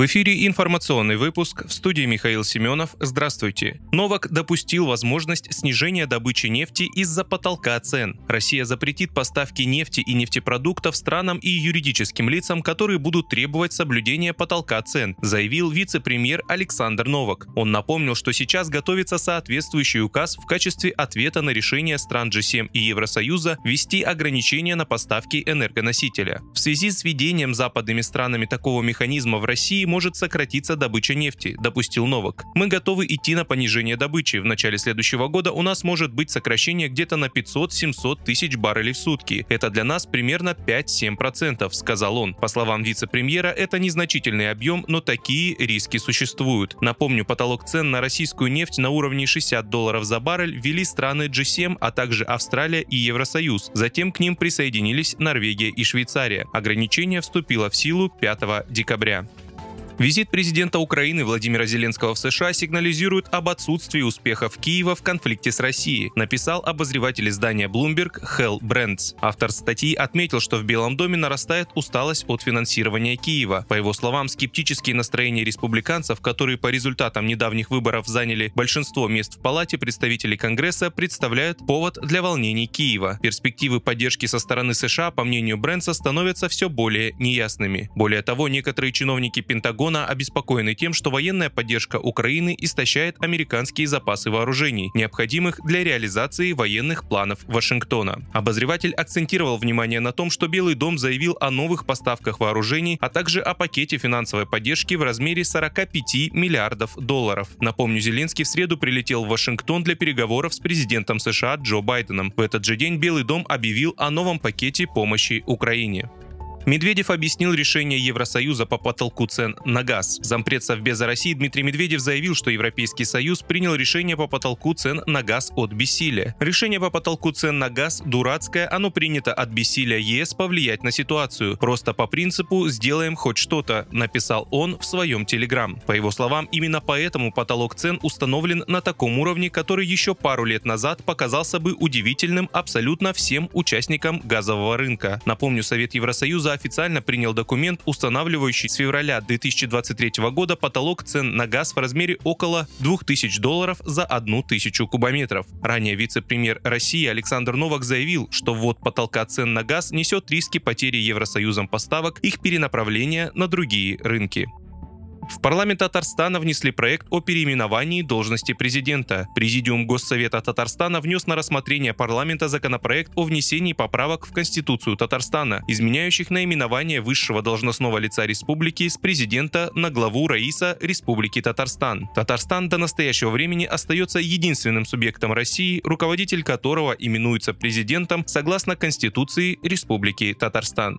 В эфире информационный выпуск в студии Михаил Семенов. Здравствуйте. Новак допустил возможность снижения добычи нефти из-за потолка цен. Россия запретит поставки нефти и нефтепродуктов странам и юридическим лицам, которые будут требовать соблюдения потолка цен, заявил вице-премьер Александр Новак. Он напомнил, что сейчас готовится соответствующий указ в качестве ответа на решение стран G7 и Евросоюза ввести ограничения на поставки энергоносителя. В связи с введением западными странами такого механизма в России может сократиться добыча нефти, допустил Новак. Мы готовы идти на понижение добычи. В начале следующего года у нас может быть сокращение где-то на 500-700 тысяч баррелей в сутки. Это для нас примерно 5-7%, сказал он. По словам вице-премьера, это незначительный объем, но такие риски существуют. Напомню, потолок цен на российскую нефть на уровне 60 долларов за баррель ввели страны G7, а также Австралия и Евросоюз. Затем к ним присоединились Норвегия и Швейцария. Ограничение вступило в силу 5 декабря. Визит президента Украины Владимира Зеленского в США сигнализирует об отсутствии успехов Киева в конфликте с Россией, написал обозреватель издания Bloomberg Хелл Брентс. Автор статьи отметил, что в Белом доме нарастает усталость от финансирования Киева. По его словам, скептические настроения республиканцев, которые по результатам недавних выборов заняли большинство мест в Палате представителей Конгресса, представляют повод для волнений Киева. Перспективы поддержки со стороны США, по мнению Брентса, становятся все более неясными. Более того, некоторые чиновники Пентагона Пентагона обеспокоены тем, что военная поддержка Украины истощает американские запасы вооружений, необходимых для реализации военных планов Вашингтона. Обозреватель акцентировал внимание на том, что Белый дом заявил о новых поставках вооружений, а также о пакете финансовой поддержки в размере 45 миллиардов долларов. Напомню, Зеленский в среду прилетел в Вашингтон для переговоров с президентом США Джо Байденом. В этот же день Белый дом объявил о новом пакете помощи Украине. Медведев объяснил решение Евросоюза по потолку цен на газ. Зампред Совбеза России Дмитрий Медведев заявил, что Европейский Союз принял решение по потолку цен на газ от бессилия. Решение по потолку цен на газ дурацкое, оно принято от бессилия ЕС повлиять на ситуацию. Просто по принципу «сделаем хоть что-то», написал он в своем телеграм. По его словам, именно поэтому потолок цен установлен на таком уровне, который еще пару лет назад показался бы удивительным абсолютно всем участникам газового рынка. Напомню, Совет Евросоюза Союза официально принял документ, устанавливающий с февраля 2023 года потолок цен на газ в размере около 2000 долларов за 1000 кубометров. Ранее вице-премьер России Александр Новак заявил, что ввод потолка цен на газ несет риски потери Евросоюзом поставок, их перенаправления на другие рынки. В парламент Татарстана внесли проект о переименовании должности президента. Президиум Госсовета Татарстана внес на рассмотрение парламента законопроект о внесении поправок в Конституцию Татарстана, изменяющих наименование высшего должностного лица республики с президента на главу Раиса Республики Татарстан. Татарстан до настоящего времени остается единственным субъектом России, руководитель которого именуется президентом согласно Конституции Республики Татарстан.